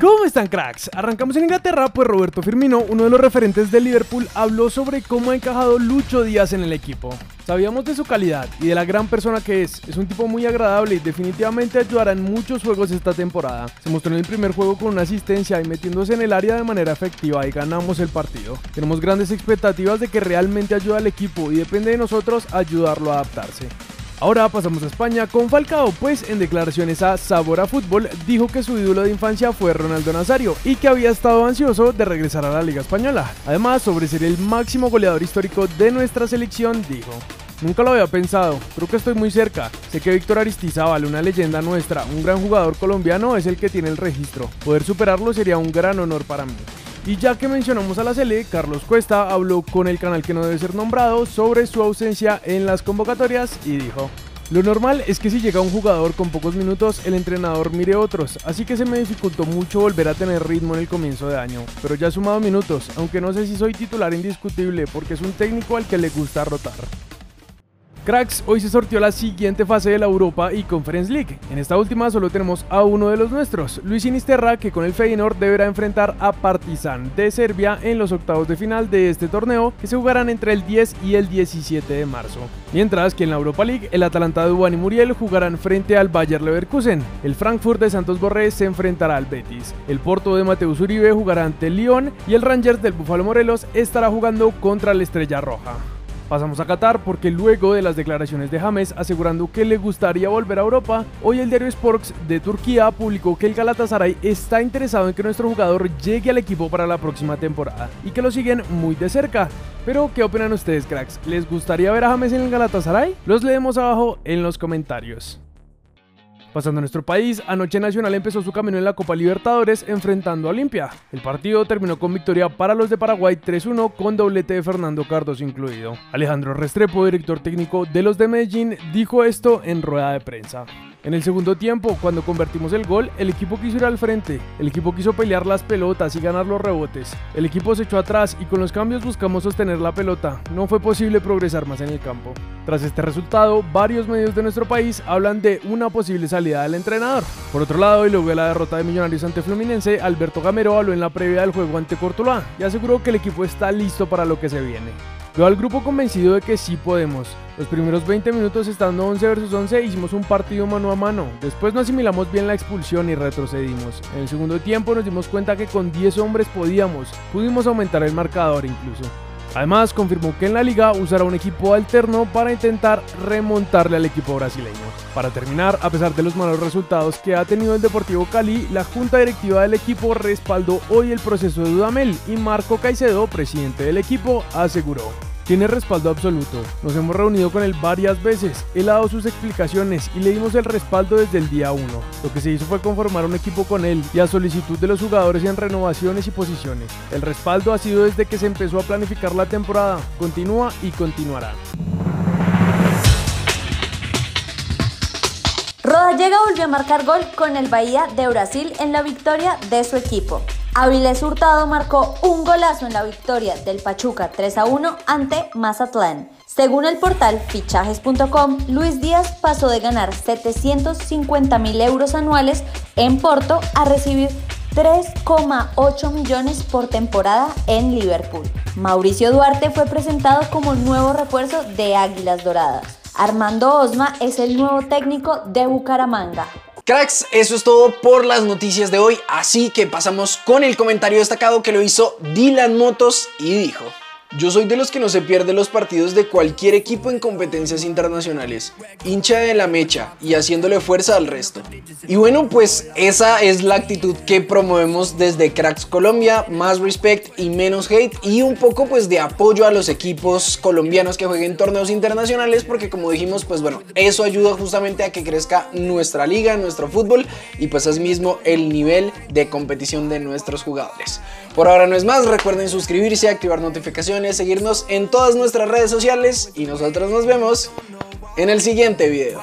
¿Cómo están cracks? Arrancamos en Inglaterra, pues Roberto Firmino, uno de los referentes del Liverpool, habló sobre cómo ha encajado Lucho Díaz en el equipo. Sabíamos de su calidad y de la gran persona que es. Es un tipo muy agradable y definitivamente ayudará en muchos juegos esta temporada. Se mostró en el primer juego con una asistencia y metiéndose en el área de manera efectiva y ganamos el partido. Tenemos grandes expectativas de que realmente ayude al equipo y depende de nosotros ayudarlo a adaptarse. Ahora pasamos a España con Falcao, pues en declaraciones a Sabor a Fútbol dijo que su ídolo de infancia fue Ronaldo Nazario y que había estado ansioso de regresar a la Liga Española. Además, sobre ser el máximo goleador histórico de nuestra selección, dijo. Nunca lo había pensado, creo que estoy muy cerca. Sé que Víctor Aristizábal, una leyenda nuestra, un gran jugador colombiano, es el que tiene el registro. Poder superarlo sería un gran honor para mí. Y ya que mencionamos a la Sele, Carlos Cuesta habló con el canal que no debe ser nombrado sobre su ausencia en las convocatorias y dijo, lo normal es que si llega un jugador con pocos minutos, el entrenador mire otros, así que se me dificultó mucho volver a tener ritmo en el comienzo de año, pero ya he sumado minutos, aunque no sé si soy titular indiscutible porque es un técnico al que le gusta rotar. Cracks, hoy se sortió la siguiente fase de la Europa y Conference League. En esta última solo tenemos a uno de los nuestros, Luis Sinisterra, que con el Feyenoord deberá enfrentar a Partizan de Serbia en los octavos de final de este torneo, que se jugarán entre el 10 y el 17 de marzo. Mientras que en la Europa League, el Atalanta de Juan y Muriel jugarán frente al Bayer Leverkusen, el Frankfurt de Santos Borré se enfrentará al Betis, el Porto de Mateus Uribe jugará ante el Lyon y el Rangers del Búfalo Morelos estará jugando contra la Estrella Roja. Pasamos a Qatar porque luego de las declaraciones de James asegurando que le gustaría volver a Europa, hoy el diario Sports de Turquía publicó que el Galatasaray está interesado en que nuestro jugador llegue al equipo para la próxima temporada y que lo siguen muy de cerca. Pero, ¿qué opinan ustedes, cracks? ¿Les gustaría ver a James en el Galatasaray? Los leemos abajo en los comentarios. Pasando a nuestro país, anoche Nacional empezó su camino en la Copa Libertadores enfrentando a Olimpia. El partido terminó con victoria para los de Paraguay 3-1 con doblete de Fernando Cardoso incluido. Alejandro Restrepo, director técnico de los de Medellín, dijo esto en rueda de prensa. En el segundo tiempo, cuando convertimos el gol, el equipo quiso ir al frente, el equipo quiso pelear las pelotas y ganar los rebotes. El equipo se echó atrás y con los cambios buscamos sostener la pelota. No fue posible progresar más en el campo. Tras este resultado, varios medios de nuestro país hablan de una posible salida del entrenador. Por otro lado, y luego de la derrota de Millonarios ante Fluminense, Alberto Gamero habló en la previa del juego ante Cortuluá y aseguró que el equipo está listo para lo que se viene. Veo al grupo convencido de que sí podemos. Los primeros 20 minutos estando 11 versus 11 hicimos un partido mano a mano. Después no asimilamos bien la expulsión y retrocedimos. En el segundo tiempo nos dimos cuenta que con 10 hombres podíamos. Pudimos aumentar el marcador incluso. Además, confirmó que en la liga usará un equipo alterno para intentar remontarle al equipo brasileño. Para terminar, a pesar de los malos resultados que ha tenido el Deportivo Cali, la junta directiva del equipo respaldó hoy el proceso de Dudamel y Marco Caicedo, presidente del equipo, aseguró. Tiene respaldo absoluto. Nos hemos reunido con él varias veces. Ha dado sus explicaciones y le dimos el respaldo desde el día 1. Lo que se hizo fue conformar un equipo con él y a solicitud de los jugadores en renovaciones y posiciones. El respaldo ha sido desde que se empezó a planificar la temporada. Continúa y continuará. Rodallega volvió a marcar gol con el Bahía de Brasil en la victoria de su equipo. Avilés Hurtado marcó un golazo en la victoria del Pachuca 3 a 1 ante Mazatlán. Según el portal fichajes.com, Luis Díaz pasó de ganar 750 mil euros anuales en Porto a recibir 3,8 millones por temporada en Liverpool. Mauricio Duarte fue presentado como nuevo refuerzo de Águilas Doradas. Armando Osma es el nuevo técnico de Bucaramanga. Cracks, eso es todo por las noticias de hoy, así que pasamos con el comentario destacado que lo hizo Dylan Motos y dijo... Yo soy de los que no se pierde los partidos de cualquier equipo en competencias internacionales, hincha de la mecha y haciéndole fuerza al resto. Y bueno, pues esa es la actitud que promovemos desde Cracks Colombia, más respect y menos hate y un poco pues de apoyo a los equipos colombianos que jueguen torneos internacionales porque como dijimos, pues bueno, eso ayuda justamente a que crezca nuestra liga, nuestro fútbol y pues es mismo el nivel de competición de nuestros jugadores. Por ahora no es más, recuerden suscribirse, activar notificaciones, seguirnos en todas nuestras redes sociales y nosotros nos vemos en el siguiente video.